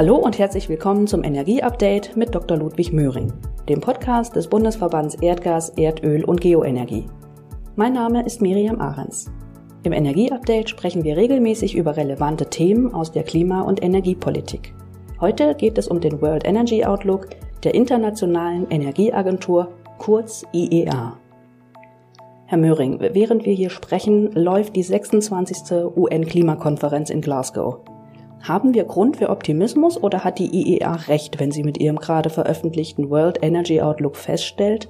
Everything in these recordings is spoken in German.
Hallo und herzlich willkommen zum Energieupdate mit Dr. Ludwig Möhring, dem Podcast des Bundesverbands Erdgas, Erdöl und Geoenergie. Mein Name ist Miriam Ahrens. Im Energieupdate sprechen wir regelmäßig über relevante Themen aus der Klima- und Energiepolitik. Heute geht es um den World Energy Outlook der Internationalen Energieagentur, kurz IEA. Herr Möhring, während wir hier sprechen, läuft die 26. UN-Klimakonferenz in Glasgow. Haben wir Grund für Optimismus oder hat die IEA recht, wenn sie mit ihrem gerade veröffentlichten World Energy Outlook feststellt,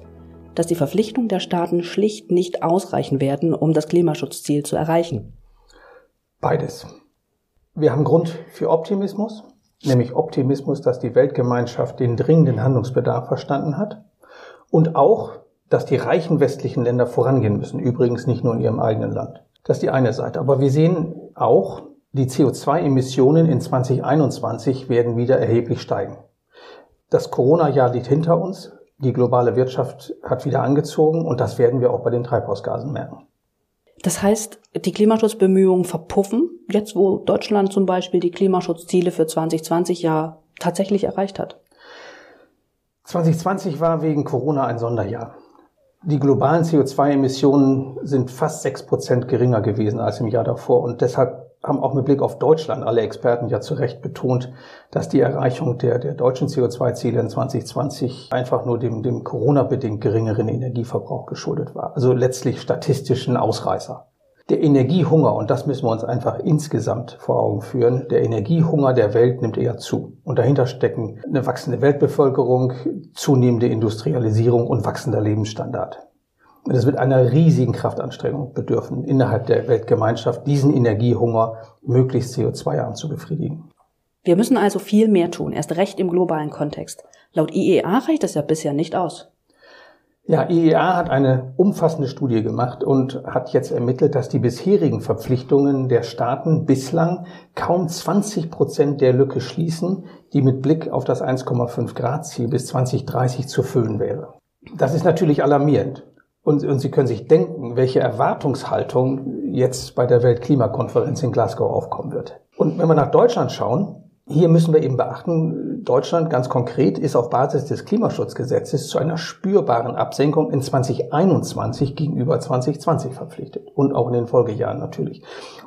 dass die Verpflichtungen der Staaten schlicht nicht ausreichen werden, um das Klimaschutzziel zu erreichen? Beides. Wir haben Grund für Optimismus, nämlich Optimismus, dass die Weltgemeinschaft den dringenden Handlungsbedarf verstanden hat und auch dass die reichen westlichen Länder vorangehen müssen. Übrigens nicht nur in ihrem eigenen Land. Das ist die eine Seite. Aber wir sehen auch, die CO2-Emissionen in 2021 werden wieder erheblich steigen. Das Corona-Jahr liegt hinter uns. Die globale Wirtschaft hat wieder angezogen und das werden wir auch bei den Treibhausgasen merken. Das heißt, die Klimaschutzbemühungen verpuffen, jetzt wo Deutschland zum Beispiel die Klimaschutzziele für 2020 ja tatsächlich erreicht hat. 2020 war wegen Corona ein Sonderjahr. Die globalen CO2-Emissionen sind fast sechs Prozent geringer gewesen als im Jahr davor. Und deshalb haben auch mit Blick auf Deutschland alle Experten ja zu Recht betont, dass die Erreichung der, der deutschen CO2-Ziele in 2020 einfach nur dem, dem Corona-bedingt geringeren Energieverbrauch geschuldet war. Also letztlich statistischen Ausreißer der Energiehunger, und das müssen wir uns einfach insgesamt vor Augen führen, der Energiehunger der Welt nimmt eher zu. Und dahinter stecken eine wachsende Weltbevölkerung, zunehmende Industrialisierung und wachsender Lebensstandard. Und es wird einer riesigen Kraftanstrengung bedürfen, innerhalb der Weltgemeinschaft diesen Energiehunger möglichst CO2-arm zu befriedigen. Wir müssen also viel mehr tun, erst recht im globalen Kontext. Laut IEA reicht es ja bisher nicht aus. Ja, IEA hat eine umfassende Studie gemacht und hat jetzt ermittelt, dass die bisherigen Verpflichtungen der Staaten bislang kaum 20 Prozent der Lücke schließen, die mit Blick auf das 1,5 Grad Ziel bis 2030 zu füllen wäre. Das ist natürlich alarmierend. Und, und Sie können sich denken, welche Erwartungshaltung jetzt bei der Weltklimakonferenz in Glasgow aufkommen wird. Und wenn wir nach Deutschland schauen, hier müssen wir eben beachten, Deutschland ganz konkret ist auf Basis des Klimaschutzgesetzes zu einer spürbaren Absenkung in 2021 gegenüber 2020 verpflichtet und auch in den Folgejahren natürlich.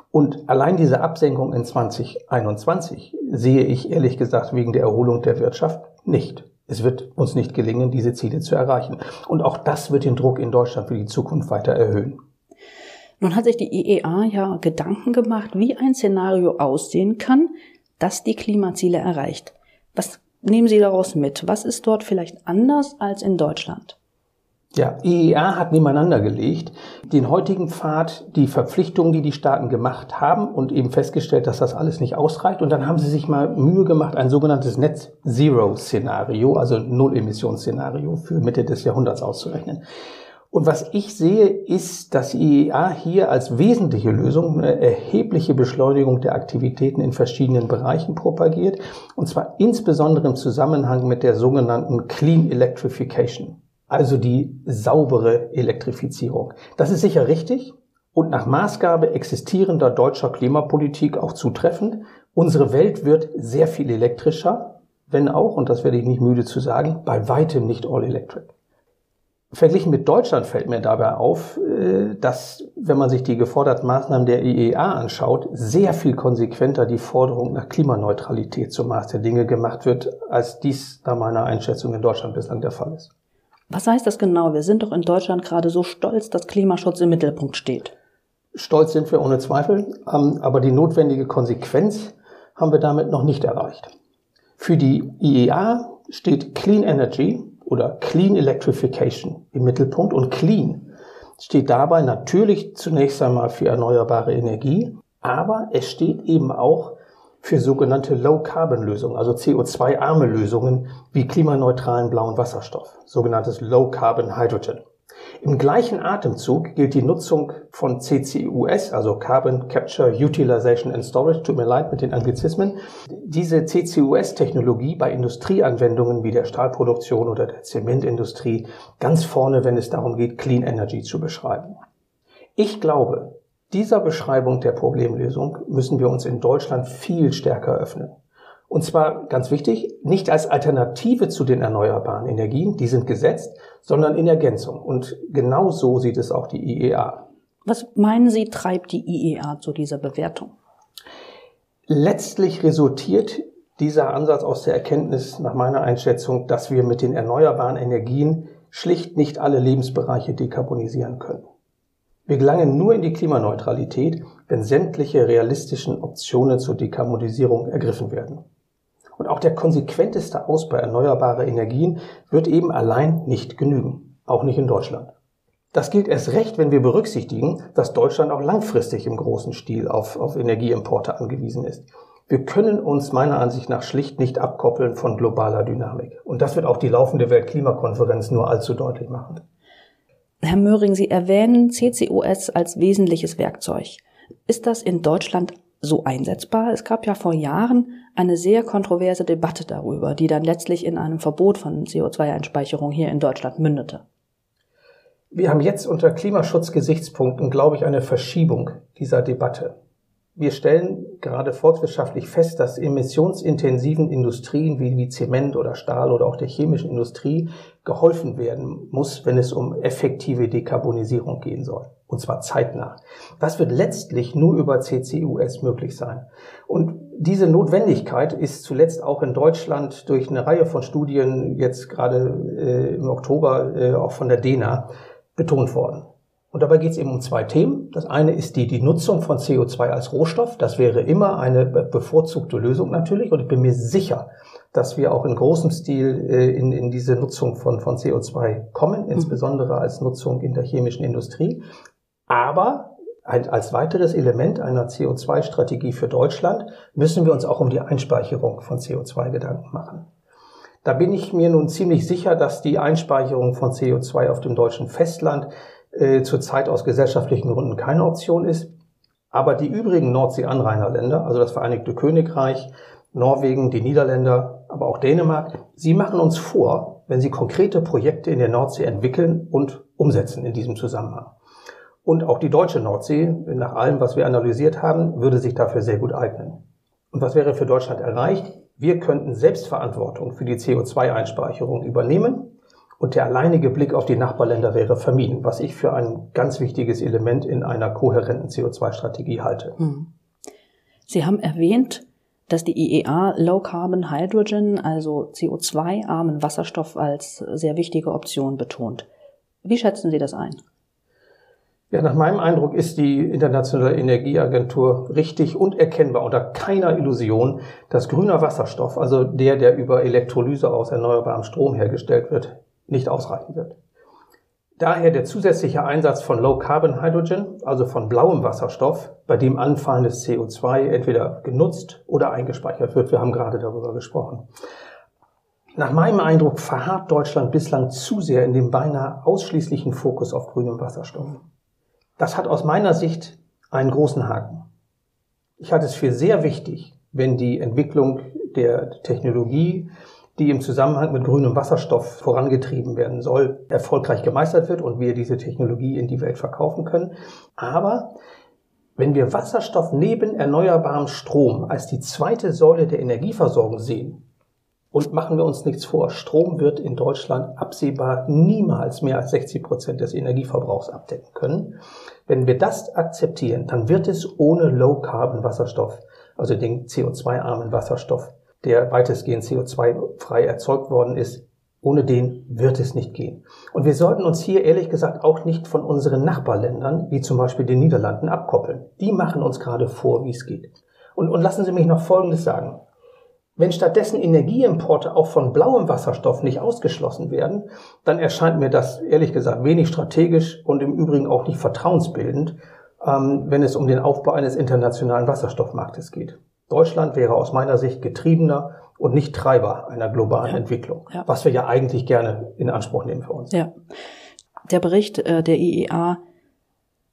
Und allein diese Absenkung in 2021 sehe ich ehrlich gesagt wegen der Erholung der Wirtschaft nicht. Es wird uns nicht gelingen, diese Ziele zu erreichen. Und auch das wird den Druck in Deutschland für die Zukunft weiter erhöhen. Nun hat sich die IEA ja Gedanken gemacht, wie ein Szenario aussehen kann, das die Klimaziele erreicht. Was nehmen Sie daraus mit? Was ist dort vielleicht anders als in Deutschland? Ja, IEA hat nebeneinander gelegt den heutigen Pfad, die Verpflichtungen, die die Staaten gemacht haben und eben festgestellt, dass das alles nicht ausreicht. Und dann haben sie sich mal Mühe gemacht, ein sogenanntes Net Zero Szenario, also Null-Emissions-Szenario für Mitte des Jahrhunderts auszurechnen. Und was ich sehe, ist, dass die IEA hier als wesentliche Lösung eine erhebliche Beschleunigung der Aktivitäten in verschiedenen Bereichen propagiert. Und zwar insbesondere im Zusammenhang mit der sogenannten Clean Electrification. Also die saubere Elektrifizierung. Das ist sicher richtig und nach Maßgabe existierender deutscher Klimapolitik auch zutreffend. Unsere Welt wird sehr viel elektrischer, wenn auch, und das werde ich nicht müde zu sagen, bei weitem nicht all electric. Verglichen mit Deutschland fällt mir dabei auf, äh, dass, wenn man sich die geforderten Maßnahmen der IEA anschaut, sehr viel konsequenter die Forderung nach Klimaneutralität zum Maß der Dinge gemacht wird, als dies nach meiner Einschätzung in Deutschland bislang der Fall ist. Was heißt das genau? Wir sind doch in Deutschland gerade so stolz, dass Klimaschutz im Mittelpunkt steht. Stolz sind wir ohne Zweifel, ähm, aber die notwendige Konsequenz haben wir damit noch nicht erreicht. Für die IEA steht Clean Energy oder Clean Electrification im Mittelpunkt und Clean steht dabei natürlich zunächst einmal für erneuerbare Energie, aber es steht eben auch für sogenannte Low-Carbon-Lösungen, also CO2-arme Lösungen wie klimaneutralen blauen Wasserstoff, sogenanntes Low-Carbon Hydrogen. Im gleichen Atemzug gilt die Nutzung von CCUS, also Carbon Capture Utilization and Storage, tut mir leid mit den Anglizismen, diese CCUS-Technologie bei Industrieanwendungen wie der Stahlproduktion oder der Zementindustrie ganz vorne, wenn es darum geht, Clean Energy zu beschreiben. Ich glaube, dieser Beschreibung der Problemlösung müssen wir uns in Deutschland viel stärker öffnen. Und zwar ganz wichtig, nicht als Alternative zu den erneuerbaren Energien, die sind gesetzt, sondern in Ergänzung. Und genau so sieht es auch die IEA. Was meinen Sie, treibt die IEA zu dieser Bewertung? Letztlich resultiert dieser Ansatz aus der Erkenntnis nach meiner Einschätzung, dass wir mit den erneuerbaren Energien schlicht nicht alle Lebensbereiche dekarbonisieren können. Wir gelangen nur in die Klimaneutralität, wenn sämtliche realistischen Optionen zur Dekarbonisierung ergriffen werden. Und auch der konsequenteste Ausbau erneuerbarer Energien wird eben allein nicht genügen, auch nicht in Deutschland. Das gilt erst recht, wenn wir berücksichtigen, dass Deutschland auch langfristig im großen Stil auf, auf Energieimporte angewiesen ist. Wir können uns meiner Ansicht nach schlicht nicht abkoppeln von globaler Dynamik. Und das wird auch die laufende Weltklimakonferenz nur allzu deutlich machen. Herr Möhring, Sie erwähnen CCOS als wesentliches Werkzeug. Ist das in Deutschland so einsetzbar? Es gab ja vor Jahren eine sehr kontroverse Debatte darüber, die dann letztlich in einem Verbot von CO2-Einspeicherung hier in Deutschland mündete. Wir haben jetzt unter Klimaschutzgesichtspunkten, glaube ich, eine Verschiebung dieser Debatte. Wir stellen gerade volkswirtschaftlich fest, dass emissionsintensiven Industrien wie, wie Zement oder Stahl oder auch der chemischen Industrie geholfen werden muss, wenn es um effektive Dekarbonisierung gehen soll. Und zwar zeitnah. Das wird letztlich nur über CCUS möglich sein. Und diese Notwendigkeit ist zuletzt auch in Deutschland durch eine Reihe von Studien jetzt gerade äh, im Oktober äh, auch von der DENA betont worden. Und dabei geht es eben um zwei Themen. Das eine ist die, die Nutzung von CO2 als Rohstoff. Das wäre immer eine bevorzugte Lösung natürlich. Und ich bin mir sicher, dass wir auch in großem Stil äh, in, in diese Nutzung von, von CO2 kommen, mhm. insbesondere als Nutzung in der chemischen Industrie. Aber als weiteres Element einer CO2-Strategie für Deutschland müssen wir uns auch um die Einspeicherung von CO2 Gedanken machen. Da bin ich mir nun ziemlich sicher, dass die Einspeicherung von CO2 auf dem deutschen Festland äh, zurzeit aus gesellschaftlichen Gründen keine Option ist. Aber die übrigen Nordsee-Anrainerländer, also das Vereinigte Königreich, Norwegen, die Niederländer, aber auch Dänemark, sie machen uns vor, wenn sie konkrete Projekte in der Nordsee entwickeln und umsetzen in diesem Zusammenhang. Und auch die deutsche Nordsee, nach allem, was wir analysiert haben, würde sich dafür sehr gut eignen. Und was wäre für Deutschland erreicht? Wir könnten Selbstverantwortung für die CO2-Einspeicherung übernehmen und der alleinige Blick auf die Nachbarländer wäre vermieden, was ich für ein ganz wichtiges Element in einer kohärenten CO2-Strategie halte. Hm. Sie haben erwähnt, dass die IEA Low Carbon Hydrogen, also CO2-armen Wasserstoff als sehr wichtige Option betont. Wie schätzen Sie das ein? Ja, nach meinem Eindruck ist die Internationale Energieagentur richtig und erkennbar unter keiner Illusion, dass grüner Wasserstoff, also der, der über Elektrolyse aus erneuerbarem Strom hergestellt wird, nicht ausreichen wird. Daher der zusätzliche Einsatz von Low Carbon Hydrogen, also von blauem Wasserstoff, bei dem anfallendes CO2 entweder genutzt oder eingespeichert wird. Wir haben gerade darüber gesprochen. Nach meinem Eindruck verharrt Deutschland bislang zu sehr in dem beinahe ausschließlichen Fokus auf grünem Wasserstoff. Das hat aus meiner Sicht einen großen Haken. Ich halte es für sehr wichtig, wenn die Entwicklung der Technologie die im Zusammenhang mit grünem Wasserstoff vorangetrieben werden soll, erfolgreich gemeistert wird und wir diese Technologie in die Welt verkaufen können. Aber wenn wir Wasserstoff neben erneuerbarem Strom als die zweite Säule der Energieversorgung sehen, und machen wir uns nichts vor, Strom wird in Deutschland absehbar niemals mehr als 60 Prozent des Energieverbrauchs abdecken können. Wenn wir das akzeptieren, dann wird es ohne Low-Carbon-Wasserstoff, also den CO2-armen Wasserstoff, der weitestgehend CO2-frei erzeugt worden ist. Ohne den wird es nicht gehen. Und wir sollten uns hier ehrlich gesagt auch nicht von unseren Nachbarländern, wie zum Beispiel den Niederlanden, abkoppeln. Die machen uns gerade vor, wie es geht. Und, und lassen Sie mich noch Folgendes sagen. Wenn stattdessen Energieimporte auch von blauem Wasserstoff nicht ausgeschlossen werden, dann erscheint mir das ehrlich gesagt wenig strategisch und im Übrigen auch nicht vertrauensbildend, ähm, wenn es um den Aufbau eines internationalen Wasserstoffmarktes geht. Deutschland wäre aus meiner Sicht getriebener und nicht Treiber einer globalen ja. Entwicklung, ja. was wir ja eigentlich gerne in Anspruch nehmen für uns. Ja. Der Bericht äh, der IEA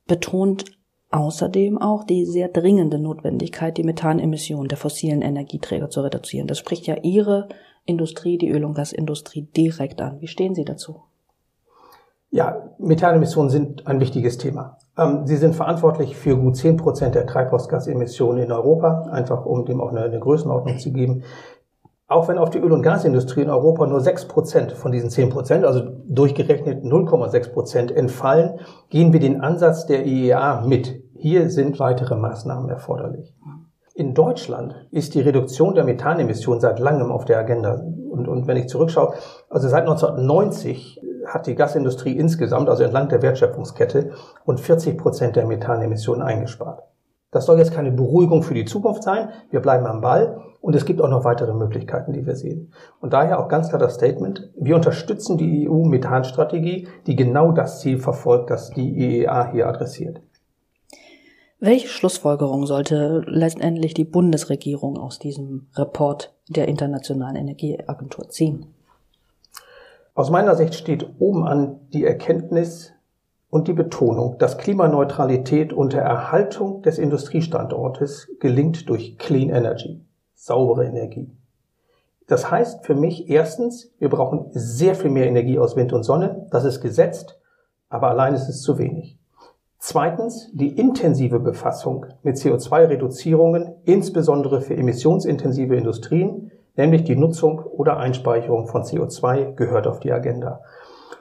betont außerdem auch die sehr dringende Notwendigkeit, die Methanemissionen der fossilen Energieträger zu reduzieren. Das spricht ja Ihre Industrie, die Öl- und Gasindustrie, direkt an. Wie stehen Sie dazu? Ja, Methanemissionen sind ein wichtiges Thema. Ähm, sie sind verantwortlich für gut 10 Prozent der Treibhausgasemissionen in Europa, einfach um dem auch eine, eine Größenordnung zu geben. Auch wenn auf die Öl- und Gasindustrie in Europa nur 6 Prozent von diesen 10 Prozent, also durchgerechnet 0,6 Prozent entfallen, gehen wir den Ansatz der IEA mit. Hier sind weitere Maßnahmen erforderlich. In Deutschland ist die Reduktion der Methanemissionen seit langem auf der Agenda. Und, und wenn ich zurückschaue, also seit 1990 hat die Gasindustrie insgesamt, also entlang der Wertschöpfungskette, rund 40 Prozent der Methanemissionen eingespart. Das soll jetzt keine Beruhigung für die Zukunft sein. Wir bleiben am Ball und es gibt auch noch weitere Möglichkeiten, die wir sehen. Und daher auch ganz klar das Statement. Wir unterstützen die EU-Methanstrategie, die genau das Ziel verfolgt, das die EEA hier adressiert. Welche Schlussfolgerung sollte letztendlich die Bundesregierung aus diesem Report der Internationalen Energieagentur ziehen? Aus meiner Sicht steht oben an die Erkenntnis und die Betonung, dass Klimaneutralität unter Erhaltung des Industriestandortes gelingt durch Clean Energy, saubere Energie. Das heißt für mich erstens, wir brauchen sehr viel mehr Energie aus Wind und Sonne, das ist gesetzt, aber allein ist es zu wenig. Zweitens die intensive Befassung mit CO2-Reduzierungen, insbesondere für emissionsintensive Industrien, nämlich die Nutzung oder Einspeicherung von CO2 gehört auf die Agenda.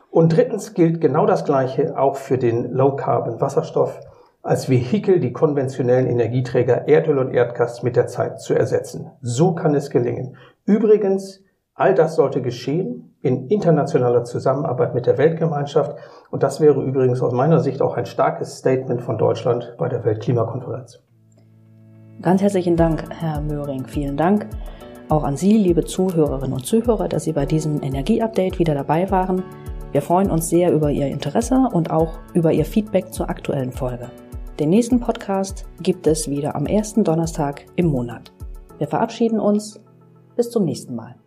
Und drittens gilt genau das Gleiche auch für den Low-Carbon-Wasserstoff als Vehikel die konventionellen Energieträger Erdöl und Erdgas mit der Zeit zu ersetzen. So kann es gelingen. Übrigens, all das sollte geschehen in internationaler Zusammenarbeit mit der Weltgemeinschaft. Und das wäre übrigens aus meiner Sicht auch ein starkes Statement von Deutschland bei der Weltklimakonferenz. Ganz herzlichen Dank, Herr Möhring. Vielen Dank auch an Sie, liebe Zuhörerinnen und Zuhörer, dass Sie bei diesem Energieupdate wieder dabei waren. Wir freuen uns sehr über Ihr Interesse und auch über Ihr Feedback zur aktuellen Folge. Den nächsten Podcast gibt es wieder am ersten Donnerstag im Monat. Wir verabschieden uns. Bis zum nächsten Mal.